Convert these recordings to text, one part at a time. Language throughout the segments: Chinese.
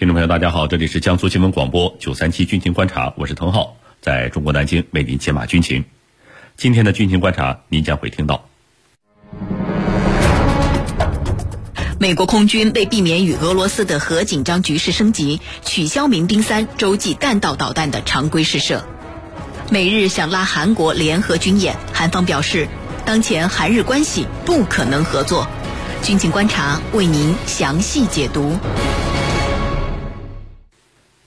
听众朋友，大家好，这里是江苏新闻广播九三七军情观察，我是滕浩，在中国南京为您解码军情。今天的军情观察，您将会听到：美国空军为避免与俄罗斯的核紧张局势升级，取消民兵三洲际弹道导弹的常规试射；美日想拉韩国联合军演，韩方表示，当前韩日关系不可能合作。军情观察为您详细解读。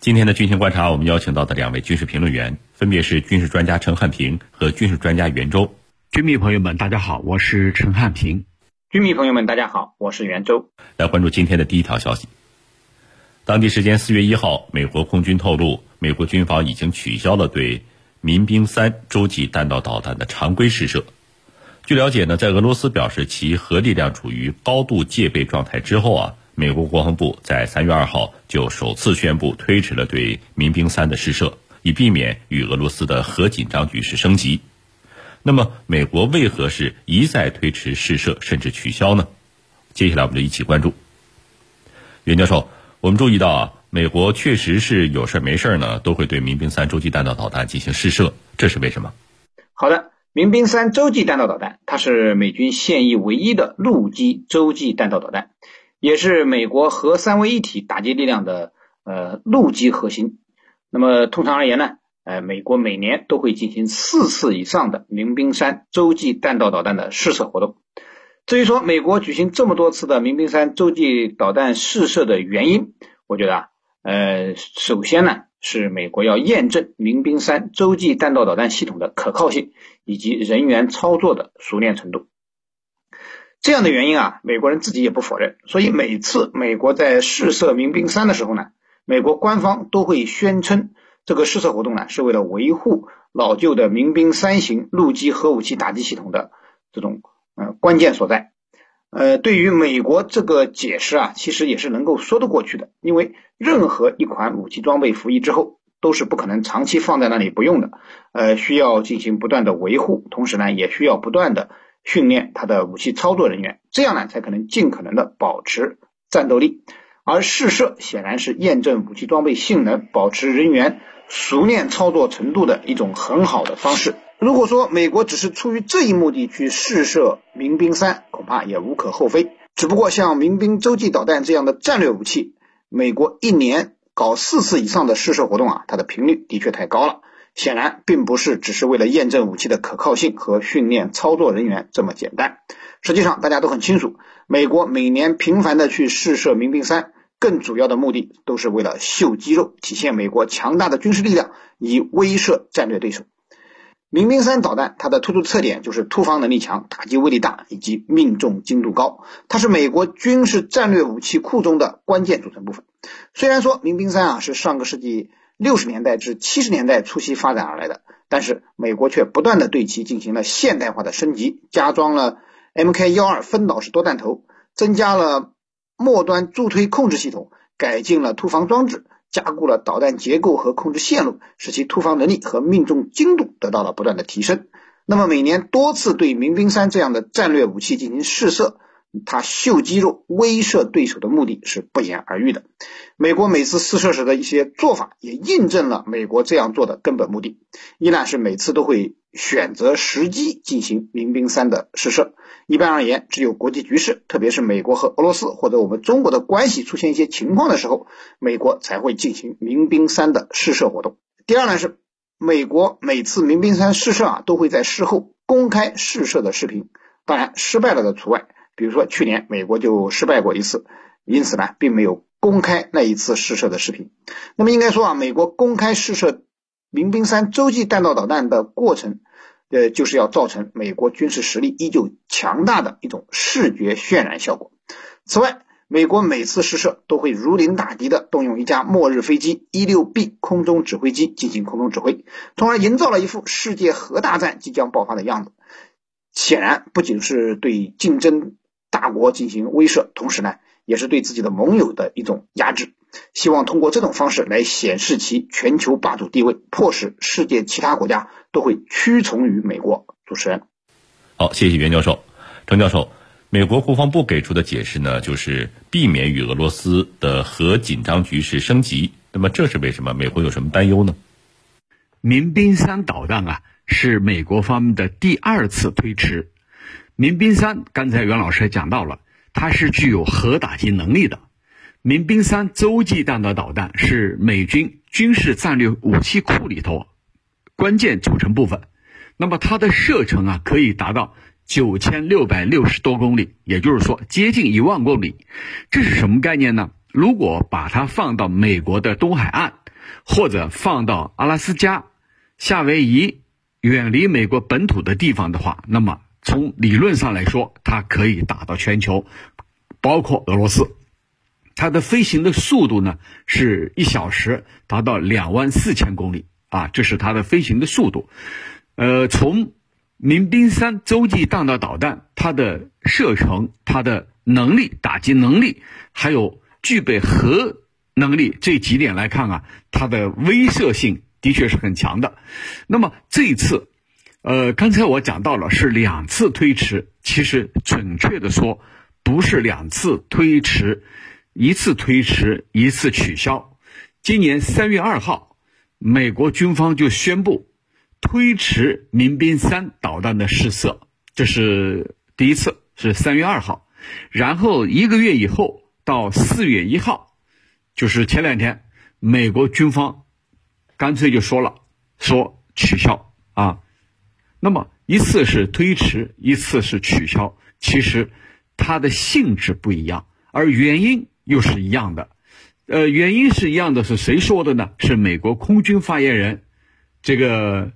今天的军情观察，我们邀请到的两位军事评论员，分别是军事专家陈汉平和军事专家袁周。军迷朋友们，大家好，我是陈汉平。军迷朋友们，大家好，我是袁周。来关注今天的第一条消息。当地时间四月一号，美国空军透露，美国军方已经取消了对民兵三洲际弹道导弹的常规试射。据了解呢，在俄罗斯表示其核力量处于高度戒备状态之后啊，美国国防部在三月二号就首次宣布推迟了对民兵三的试射，以避免与俄罗斯的核紧张局势升级。那么，美国为何是一再推迟试射，甚至取消呢？接下来我们就一起关注。袁教授，我们注意到啊，美国确实是有事没事呢，都会对民兵三洲际弹道导弹进行试射，这是为什么？好的。民兵三洲际弹道导弹，它是美军现役唯一的陆基洲际弹道导弹，也是美国核三位一体打击力量的呃陆基核心。那么通常而言呢，呃，美国每年都会进行四次以上的民兵三洲际弹道导弹的试射活动。至于说美国举行这么多次的民兵三洲际导弹试射的原因，我觉得啊，呃，首先呢。是美国要验证民兵三洲际弹道导弹系统的可靠性以及人员操作的熟练程度。这样的原因啊，美国人自己也不否认。所以每次美国在试射民兵三的时候呢，美国官方都会宣称这个试射活动呢是为了维护老旧的民兵三型陆基核武器打击系统的这种呃关键所在。呃，对于美国这个解释啊，其实也是能够说得过去的，因为任何一款武器装备服役之后，都是不可能长期放在那里不用的，呃，需要进行不断的维护，同时呢，也需要不断的训练它的武器操作人员，这样呢，才可能尽可能的保持战斗力。而试射显然是验证武器装备性能、保持人员熟练操作程度的一种很好的方式。如果说美国只是出于这一目的去试射民兵三，恐怕也无可厚非。只不过像民兵洲际导弹这样的战略武器，美国一年搞四次以上的试射活动啊，它的频率的确太高了。显然并不是只是为了验证武器的可靠性和训练操作人员这么简单。实际上大家都很清楚，美国每年频繁的去试射民兵三，更主要的目的都是为了秀肌肉，体现美国强大的军事力量，以威慑战略对手。民兵三导弹，它的突出特点就是突防能力强、打击威力大以及命中精度高。它是美国军事战略武器库中的关键组成部分。虽然说民兵三啊是上个世纪六十年代至七十年代初期发展而来的，但是美国却不断的对其进行了现代化的升级，加装了 Mk 幺二分导式多弹头，增加了末端助推控制系统，改进了突防装置。加固了导弹结构和控制线路，使其突防能力和命中精度得到了不断的提升。那么每年多次对民兵三这样的战略武器进行试射，他秀肌肉、威慑对手的目的是不言而喻的。美国每次试射时的一些做法，也印证了美国这样做的根本目的，一呢是每次都会选择时机进行民兵三的试射。一般而言，只有国际局势，特别是美国和俄罗斯或者我们中国的关系出现一些情况的时候，美国才会进行民兵三的试射活动。第二呢是，美国每次民兵三试射啊，都会在事后公开试射的视频，当然失败了的除外。比如说去年美国就失败过一次，因此呢，并没有公开那一次试射的视频。那么应该说啊，美国公开试射民兵三洲际弹道导弹的过程。呃，就是要造成美国军事实力依旧强大的一种视觉渲染效果。此外，美国每次试射都会如临大敌的动用一架末日飞机 -16B 空中指挥机进行空中指挥，从而营造了一副世界核大战即将爆发的样子。显然，不仅是对竞争大国进行威慑，同时呢，也是对自己的盟友的一种压制。希望通过这种方式来显示其全球霸主地位，迫使世界其他国家都会屈从于美国。主持人，好，谢谢袁教授。程教授，美国国防部给出的解释呢，就是避免与俄罗斯的核紧张局势升级。那么这是为什么？美国有什么担忧呢？民兵三导弹啊，是美国方面的第二次推迟。民兵三，刚才袁老师也讲到了，它是具有核打击能力的。民兵三洲际弹道导弹是美军军事战略武器库里头关键组成部分。那么它的射程啊，可以达到九千六百六十多公里，也就是说接近一万公里。这是什么概念呢？如果把它放到美国的东海岸，或者放到阿拉斯加。夏威夷远离美国本土的地方的话，那么从理论上来说，它可以打到全球，包括俄罗斯。它的飞行的速度呢，是一小时达到两万四千公里啊，这是它的飞行的速度。呃，从民兵三洲际弹道导弹它的射程、它的能力、打击能力，还有具备核能力这几点来看啊，它的威慑性。的确是很强的，那么这一次，呃，刚才我讲到了是两次推迟，其实准确的说不是两次推迟，一次推迟一次取消。今年三月二号，美国军方就宣布推迟民兵三导弹的试射，这是第一次，是三月二号，然后一个月以后到四月一号，就是前两天，美国军方。干脆就说了，说取消啊，那么一次是推迟，一次是取消，其实它的性质不一样，而原因又是一样的。呃，原因是一样的，是谁说的呢？是美国空军发言人，这个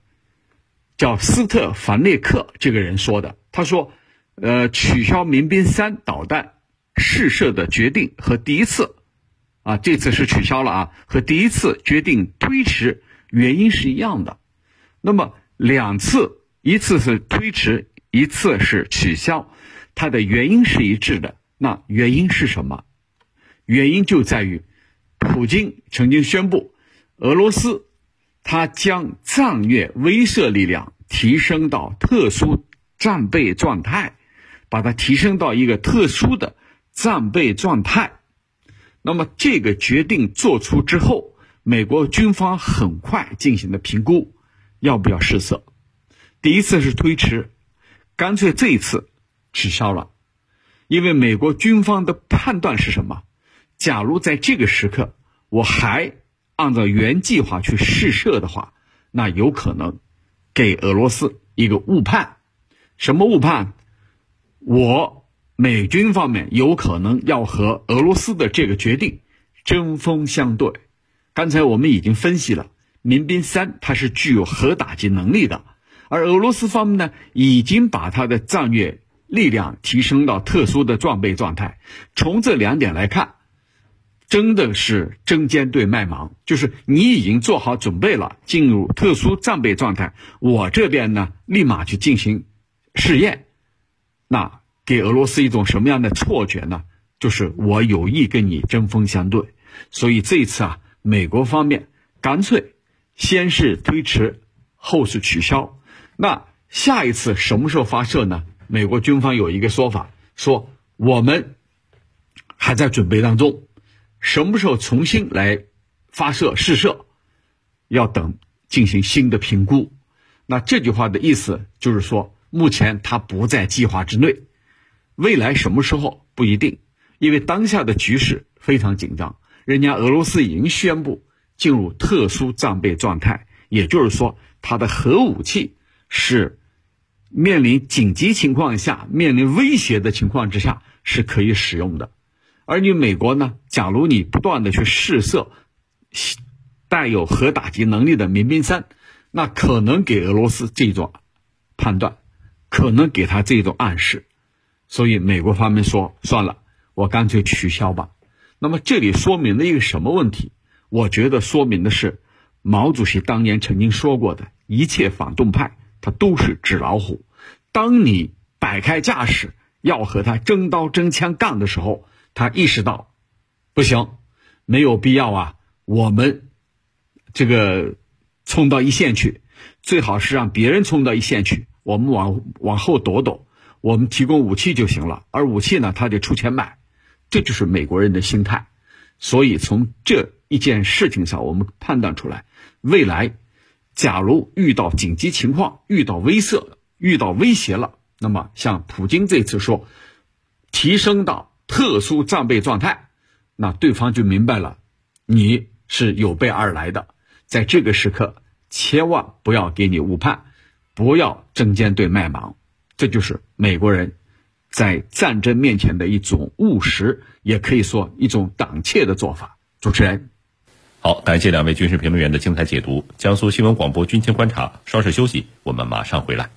叫斯特凡内克这个人说的。他说，呃，取消民兵三导弹试射的决定和第一次。啊，这次是取消了啊，和第一次决定推迟原因是一样的。那么两次，一次是推迟，一次是取消，它的原因是一致的。那原因是什么？原因就在于，普京曾经宣布，俄罗斯他将战略威慑力量提升到特殊战备状态，把它提升到一个特殊的战备状态。那么这个决定做出之后，美国军方很快进行了评估，要不要试射？第一次是推迟，干脆这一次取消了，因为美国军方的判断是什么？假如在这个时刻我还按照原计划去试射的话，那有可能给俄罗斯一个误判。什么误判？我。美军方面有可能要和俄罗斯的这个决定针锋相对。刚才我们已经分析了，民兵三它是具有核打击能力的，而俄罗斯方面呢，已经把它的战略力量提升到特殊的装备状态。从这两点来看，真的是针尖对麦芒，就是你已经做好准备了，进入特殊战备状态，我这边呢，立马去进行试验，那。给俄罗斯一种什么样的错觉呢？就是我有意跟你针锋相对，所以这一次啊，美国方面干脆先是推迟，后是取消。那下一次什么时候发射呢？美国军方有一个说法，说我们还在准备当中，什么时候重新来发射试射，要等进行新的评估。那这句话的意思就是说，目前它不在计划之内。未来什么时候不一定，因为当下的局势非常紧张。人家俄罗斯已经宣布进入特殊战备状态，也就是说，它的核武器是面临紧急情况下、面临威胁的情况之下是可以使用的。而你美国呢？假如你不断的去试射带有核打击能力的民兵三，那可能给俄罗斯这种判断，可能给他这种暗示。所以美国方面说算了，我干脆取消吧。那么这里说明了一个什么问题？我觉得说明的是，毛主席当年曾经说过的一切反动派，他都是纸老虎。当你摆开架势要和他真刀真枪干的时候，他意识到不行，没有必要啊。我们这个冲到一线去，最好是让别人冲到一线去，我们往往后躲躲。我们提供武器就行了，而武器呢，他得出钱买，这就是美国人的心态。所以从这一件事情上，我们判断出来，未来假如遇到紧急情况、遇到威慑、遇到威胁了，那么像普京这次说提升到特殊战备状态，那对方就明白了，你是有备而来的，在这个时刻千万不要给你误判，不要针尖对麦芒，这就是美国人。在战争面前的一种务实，也可以说一种胆怯的做法。主持人，好，感谢两位军事评论员的精彩解读。江苏新闻广播军情观察，稍事休息，我们马上回来。